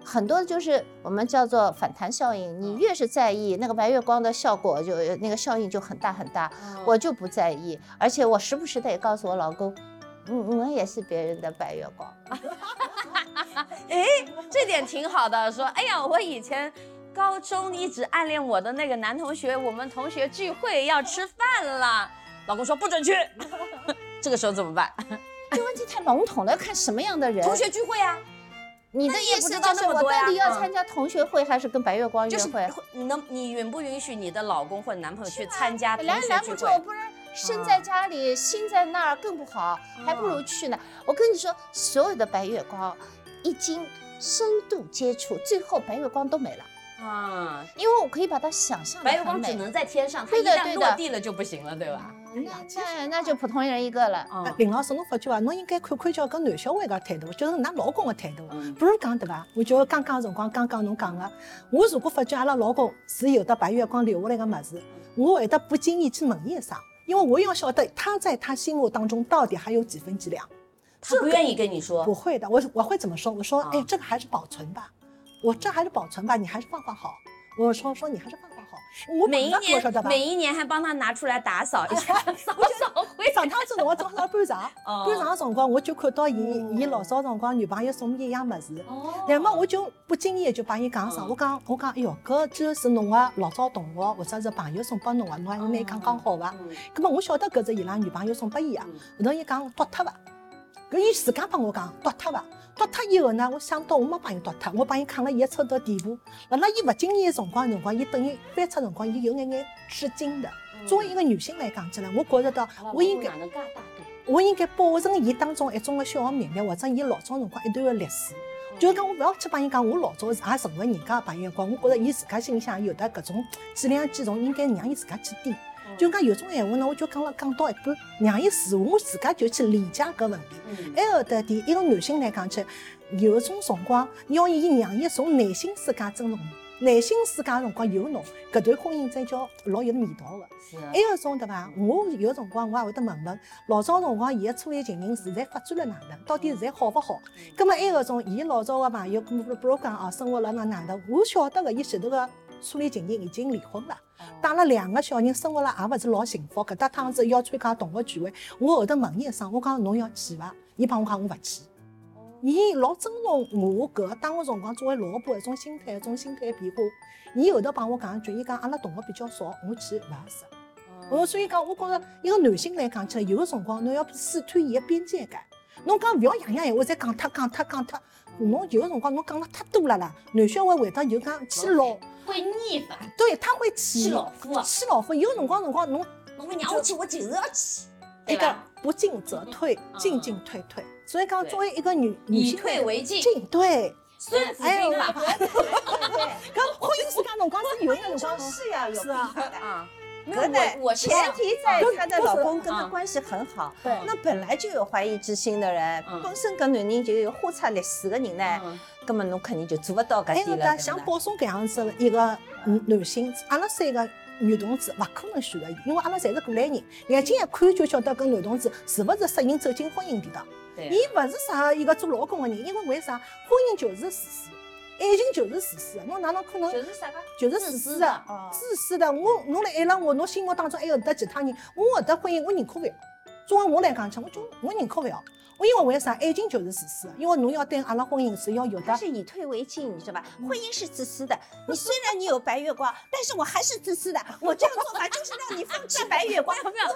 很多就是我们叫做反弹效应，你越是在意那个白月光的效果，就那个效应就很大很大。我就不在意，而且我时不时的也告诉我老公，嗯，我也是别人的白月光。哎，这点挺好的。说，哎呀，我以前高中一直暗恋我的那个男同学，我们同学聚会要吃饭了，老公说不准去。这个时候怎么办？这问题太笼统了，要看什么样的人。同学聚会啊，你的意思就是我到底要嗯参加同学会还是跟白月光约就是会？你能你允不允许你的老公或者男朋友去参加同拦学聚拦不住会，？不然身在家里，心在那儿更不好，还不如去呢。我跟你说，所有的白月光一经深度接触，最后白月光都没了，啊，因为我可以把它想象的白月光只能在天上，它对一旦的落地了就不行了，对吧？那那那就普通人一个了。林老师，侬发觉伐？侬应该看看叫搿男小孩个态度，就是㑚老公个态度。嗯比如讲对伐？我就刚刚辰光刚刚侬讲个，我如果发觉阿拉老公是有的白月光留下来个物事，我会得不经意去问伊一声，因为我要晓得他在他心目当中到底还有几分几两。他不愿意跟你说不，会的，我我会怎么说？我说，啊哎，这个还是保存吧，我这还是保存吧，你还是放放好。我说说你还是放。我每一？年每一年还帮他拿出来打扫一下，扫扫灰。上趟子我正好搬场，哦搬场的辰光我就看到伊，伊老早辰光女朋友送伊一样物事，哦那么我就不经意的就帮伊讲声，嗯我讲我讲，哎哟，搿居是侬个老早同学或者是朋友送拨侬个，侬还有拿讲讲好伐？嗯葛末我晓得搿是伊拉女朋友送拨伊个，嗯后头伊讲丢脱伐？搿伊自家帮我讲丢脱伐？丢脱以后呢，我想到我没帮伊丢脱，我帮伊扛了伊个抽屉底部，辣辣伊勿经意个辰光辰光，伊等于翻出辰光，伊有眼眼吃惊的。作为一个女性来讲起来，我觉着到我应该哪能介大度？我应该保存伊当中一种个小个秘密，或者伊老早辰光一段个历史。就是讲我勿要去帮伊讲，我老早也成为人家朋友光，我觉着伊自家心里向有的搿种几两几重，应该让伊自家去掂。就讲有种闲话呢，我就讲了讲到一半，让伊自我自家就去理解搿问题。嗯还有的点，一个男性来讲起，有种辰光要伊让伊从内心世界尊重侬，内心世界辰光有侬，搿段婚姻才叫老有味道个。是还有种对伐？我有辰光我也会得问问，老早辰光伊个初恋情人现在发展了哪能？到底现在好勿好？葛末还有种伊老早个朋友，比如比如讲哦，生活辣哪哪能？我晓得个，伊前头个初恋情人已经离婚了。带了两个小人，生活了也勿是老幸福。搿搭趟子要参加同学聚会，我后头问伊一声，我讲侬要去伐？伊帮我讲我勿去。伊老尊重我搿个当个辰光作为老婆一种心态，一种心态变化。伊后头帮我讲一句，伊讲阿拉同学比较少，我去勿合适。我所以讲，我觉着一个男性来讲起来，有个辰光侬要试探伊个边界感。侬讲勿要样样闲话再讲脱讲脱讲脱，侬有个辰光侬讲了太多了啦，男小孩会得就讲气老，会逆反，对他会气气老夫啊气老夫。有辰光辰光侬侬会让我去，我就是要去，那个？不进则退，嗯进进退退。所以讲，作为一个女女以性退为进，进，对，孙子兵法搿婚姻有个辰光是要有 是啊避开的。啊。没有可能我我是前提在嗯她的老公都跟她嗯。关系很好，对。那本来就有怀疑之心的人，嗯。本身搿男人就有花差历史的人呢，嗯。根本侬肯定就做不到搿还有点了。的对像宝松搿样子的一个男男性，阿拉三个女同志勿可能选择伊，因为阿拉侪是过来人，眼睛一看就晓得搿男同志是勿是适应走进婚姻殿堂。对伊勿是啥一个做老公的人，因为为啥？婚姻就是自私，爱情就是自私的，侬哪能可能就是啥个？就是自私的自私的我侬来爱了我，侬心目当中还有得其他人，我搿搭婚姻我认可勿了。作为我来讲起，我就我认可勿了。我因为为啥？爱情就是自私的，因为侬要对阿拉婚姻是要有的。他是以退为进，你知道吧？婚姻是自私的，你虽然你有白月光，但是我还是自私的。我这样做法就是让你放弃白月光。没有，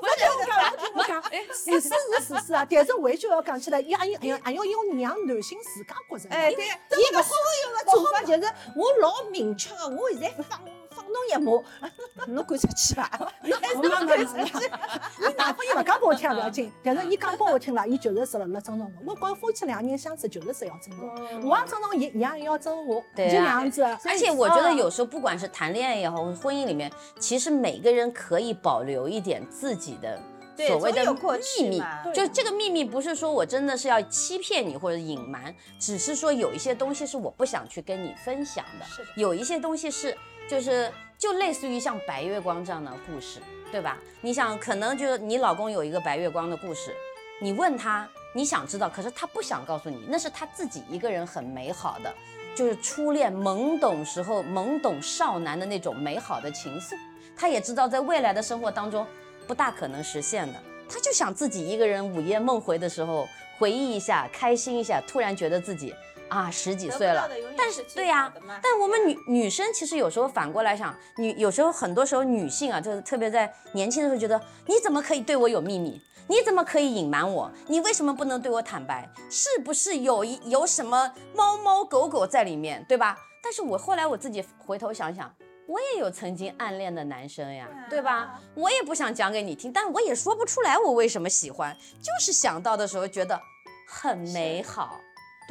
我讲，我讲，自私是自私啊，但是回去要讲起来，也也也也要要让男性自家觉着。哎，对，伊个所有的做法就是我老明确的，我现在放放侬一马，侬敢出去吧。没没没没，伊哪怕伊勿讲拨我听勿要紧，但是伊讲拨我听了，伊就是是辣辣尊重我。我觉夫妻两个人相处就是是要尊重，我也尊重伊，伊也要尊重我，就这样子。而且我觉得有时候不管是谈恋爱也好，婚姻里面，其实每个人可以保留一点自己的。所谓的秘密，就这个秘密不是说我真的是要欺骗你或者隐瞒，只是说有一些东西是我不想去跟你分享的，的。有一些东西是就是就类似于像白月光这样的故事，对吧？你想，可能就是你老公有一个白月光的故事，你问他，你想知道，可是他不想告诉你，那是他自己一个人很美好的，就是初恋懵懂时候懵懂少男的那种美好的情愫。他也知道在未来的生活当中不大可能实现的，他就想自己一个人午夜梦回的时候回忆一下，开心一下，突然觉得自己啊十几岁了。但是对呀、但我们女女生其实有时候反过来想，女有时候很多时候女性啊，就是特别在年轻的时候觉得，你怎么可以对我有秘密？你怎么可以隐瞒我？你为什么不能对我坦白？是不是有一有什么猫猫狗狗在里面，对吧？但是我后来我自己回头想想，我也有曾经暗恋的男生呀，对吧？我也不想讲给你听，但我也说不出来我为什么喜欢，就是想到的时候觉得很美好，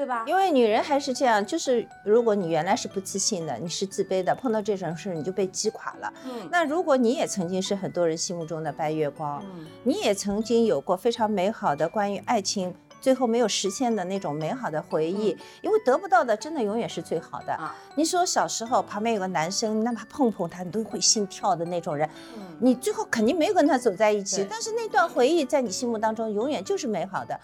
对吧？因为女人还是这样，就是如果你原来是不自信的，你是自卑的，碰到这种事你就被击垮了。嗯那如果你也曾经是很多人心目中的白月光，嗯你也曾经有过非常美好的关于爱情。最后没有实现的那种美好的回忆，因为得不到的真的永远是最好的。啊你说小时候旁边有个男生，哪怕碰碰他，你都会心跳的那种人，嗯你最后肯定没有跟他走在一起，但是那段回忆在你心目当中永远就是美好的，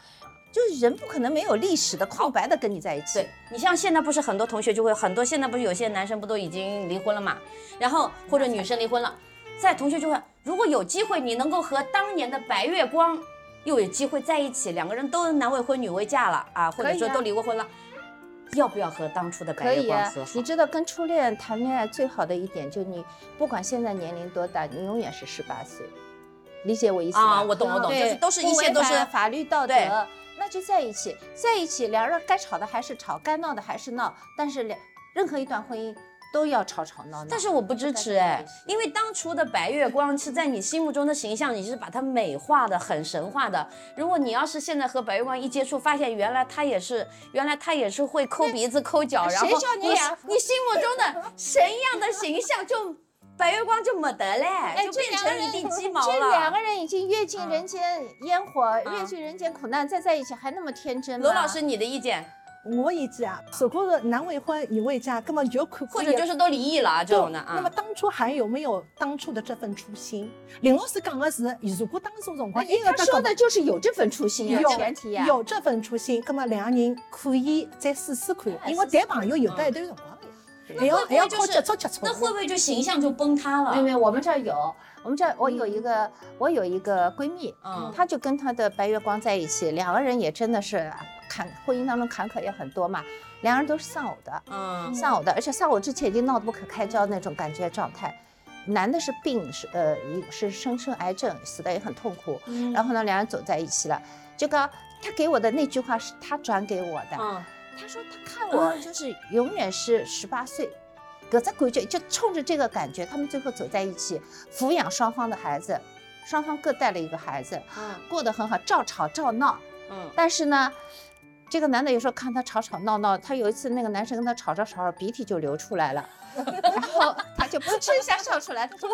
就是人不可能没有历史的空白的跟你在一起。对你像现在不是很多同学就会很多，现在不是有些男生不都已经离婚了嘛？然后或者女生离婚了，在同学就会，如果有机会你能够和当年的白月光又有机会在一起，两个人都男未婚女未嫁了啊，或者说可以啊都离过婚了，要不要和当初的白月以啊光和好？，你知道跟初恋谈恋爱最好的一点，就你不管现在年龄多大，你永远是十八岁，理解我意思吗？啊，我懂我懂，就对是都是一切都是法律道德对，那就在一起，在一起，两人该吵的还是吵，该闹的还是闹，但是两任何一段婚姻都要吵吵闹闹。但是我不支持哎，因为当初的白月光是在你心目中的形象，你是把它美化的很神话的。如果你要是现在和白月光一接触，发现原来他也是，原来他也是会抠鼻子、抠脚，然后谁叫你俩你心目中的神一样的形象就白月光就没得嘞，就这变成一两个人地鸡毛这两个。人已经阅尽人间烟火，嗯阅尽人间苦难，再在一起还那么天真吗？罗老师，你的意见，我意见啊，如果是男未婚女未嫁，根本就看或者就是都离异了啊这种的啊。那么当初还有没有当初的这份初心？林老师讲的是，如果当初辰光他说的就是有这份初心啊，有前提呀。有这份初心，那么两个人可以再试试看，因为谈朋友有的一段辰光的呀，还要还要靠接触接触。那会不会就形象就崩塌了？没有没有，我们这儿有，我们这儿我有一个我有一个闺蜜，嗯她就跟她的白月光在一起，两个人也真的是坎婚姻当中坎坷也很多嘛，两个人都是丧偶的，嗯丧偶的，而且丧偶之前已经闹得不可开交那种感觉状态。男的是病是呃一是生生癌症，死的也很痛苦。嗯然后呢，两人走在一起了。这个他给我的那句话是他转给我的，嗯他说他看我就是永远是十八岁，搿只感觉就冲着这个感觉，他们最后走在一起，抚养双方的孩子，双方各带了一个孩子，嗯过得很好，照吵照闹。嗯但是呢，这个男的有时候看他吵吵闹闹，他有一次那个男生跟他吵着吵着鼻涕就流出来了。然后他就噗嗤一下笑出来，他说：“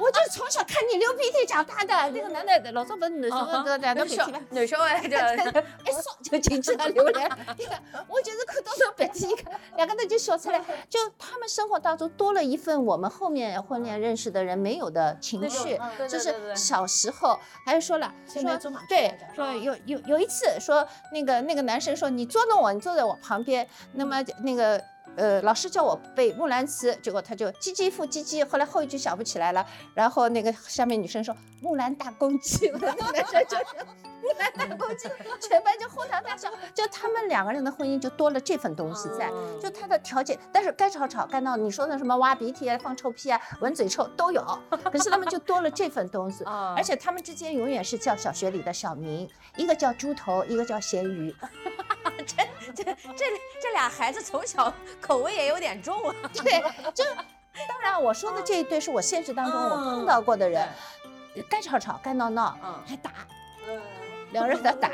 我就从小看你流鼻涕长大的。”那个男的老早不是男生的两个鼻涕吗？女生哎，这一 说就进去了，流来了。你看，我就是看到那鼻涕，一看两个人就笑出来，就他们生活当中多了一份我们后面婚恋认识的人没有的情绪，就是小时候还说了说对说有有有一次说那个那个男生说你捉弄我，你坐在我旁边，那么那个。呃，老师叫我背《木兰辞》，结果他就唧唧复唧唧，后来后一句想不起来了。然后那个下面女生说“木兰大公鸡”，那 个男生就是“木兰大公鸡”，全班就哄堂大笑。就他们两个人的婚姻就多了这份东西在，嗯就他的条件，但是该吵吵该闹，你说的什么挖鼻涕啊、放臭屁啊、闻嘴臭都有，可是他们就多了这份东西。啊而且他们之间永远是叫小学里的小名，一个叫猪头，一个叫咸鱼。这这这这俩孩子从小口味也有点重啊。对，就当然我说的这一对是我现实当中我碰到过的人，该吵吵该闹闹，嗯还打。两人在打，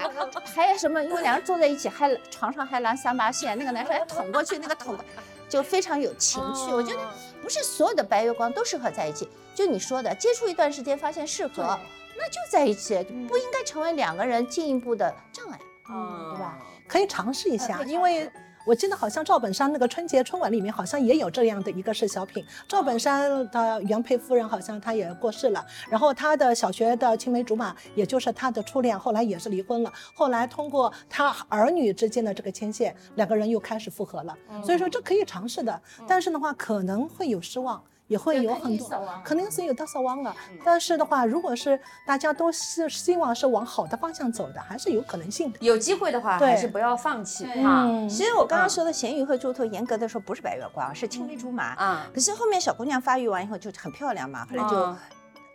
还有什么？因为两人坐在一起，还床上还拦三八线，那个男生还捅过去，那个捅过，就非常有情趣。我觉得不是所有的白月光都适合在一起，就你说的，接触一段时间发现适合，那就在一起，不应该成为两个人进一步的障碍。嗯，对吧？可以尝试一下，因为我记得好像赵本山那个春节春晚里面好像也有这样的一个是小品。赵本山的原配夫人好像她也过世了，然后他的小学的青梅竹马，也就是他的初恋，后来也是离婚了。后来通过他儿女之间的这个牵线，两个人又开始复合了。所以说这可以尝试的，但是的话可能会有失望。也会有很多，肯定是有的失望的。但是的话，如果是大家都是希望是往好的方向走的，还是有可能性的。有机会的话还是不要放弃哈。嗯其实我刚刚说的咸鱼和猪头，严格的说不是白月光，是青梅竹马。啊，可是后面小姑娘发育完以后就很漂亮嘛，后来就、嗯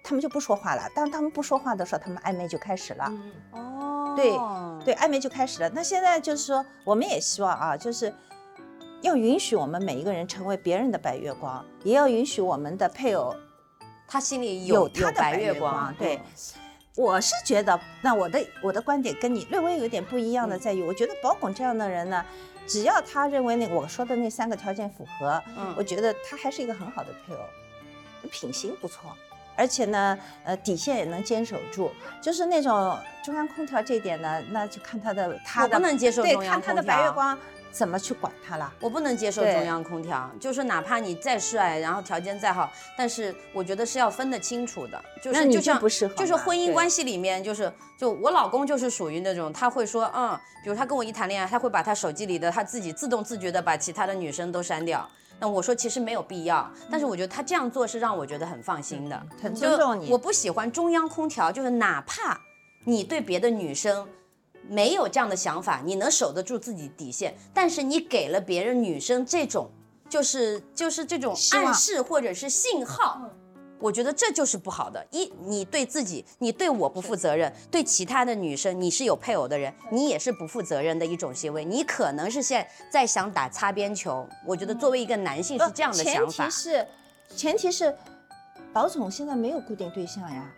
他们就不说话了。当他们不说话的时候，他们暧昧就开始了。哦，对对，暧昧就开始了。那现在就是说，我们也希望啊，就是要允许我们每一个人成为别人的白月光，也要允许我们的配偶他心里有有他的白月光光，对。我是觉得，那我的我的观点跟你略微有点不一样的在于，我觉得保孔这样的人呢，只要他认为那个我说的那三个条件符合，嗯我觉得他还是一个很好的配偶，品行不错，而且呢，呃，底线也能坚守住，就是那种中央空调这一点呢，那就看他的他的我不能接受对，看他的白月光怎么去管他了。我不能接受中央空调，就是哪怕你再帅，然后条件再好，但是我觉得是要分得清楚的。就那你就是就像不适合就是婚姻关系里面，就是就我老公就是属于那种他会说，嗯，比如他跟我一谈恋爱，他会把他手机里的他自己自动自觉的把其他的女生都删掉。那我说其实没有必要，但是我觉得他这样做是让我觉得很放心的，很尊重你我不喜欢中央空调，就是哪怕你对别的女生没有这样的想法，你能守得住自己底线，但是你给了别人女生这种，就是就是这种暗示或者是信号，我觉得这就是不好的。一，你对自己，你对我不负责任，对其他的女生，你是有配偶的人，你也是不负责任的一种行为。你可能是现在想打擦边球。我觉得作为一个男性是这样的想法前提。是，前提是，宝总现在没有固定对象呀，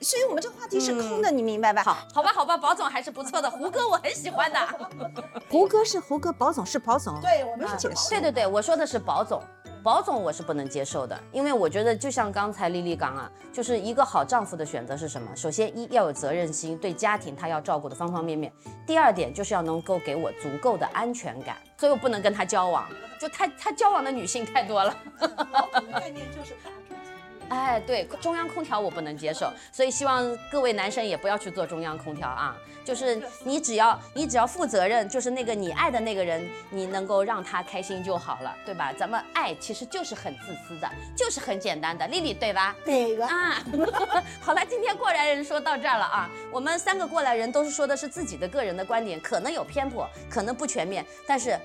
所以我们这话题是空的，你明白吧？好，好吧，好吧，宝总还是不错的，胡歌我很喜欢的。胡歌是胡歌，宝总是宝总。对我们是解释。对对对，我说的是宝总，宝总我是不能接受的，因为我觉得就像刚才丽丽讲啊，就是一个好丈夫的选择是什么？首先一要有责任心，对家庭他要照顾的方方面面；第二点就是要能够给我足够的安全感，所以我不能跟他交往，就他他交往的女性太多了。概念就是哎，对，中央空调我不能接受，所以希望各位男生也不要去做中央空调啊。就是你只要你只要负责任，就是那个你爱的那个人，你能够让他开心就好了，对吧？咱们爱其实就是很自私的，就是很简单的，丽丽对吧？对个。啊，好了，今天过来人说到这儿了啊。我们三个过来人都是说的是自己的个人的观点，可能有偏颇，可能不全面，但是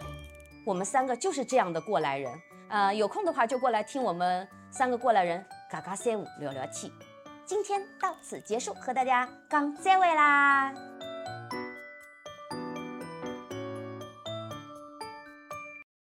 我们三个就是这样的过来人。呃，有空的话就过来听我们三个过来人嘎嘎三五聊聊天。今天到此结束，和大家讲再会啦。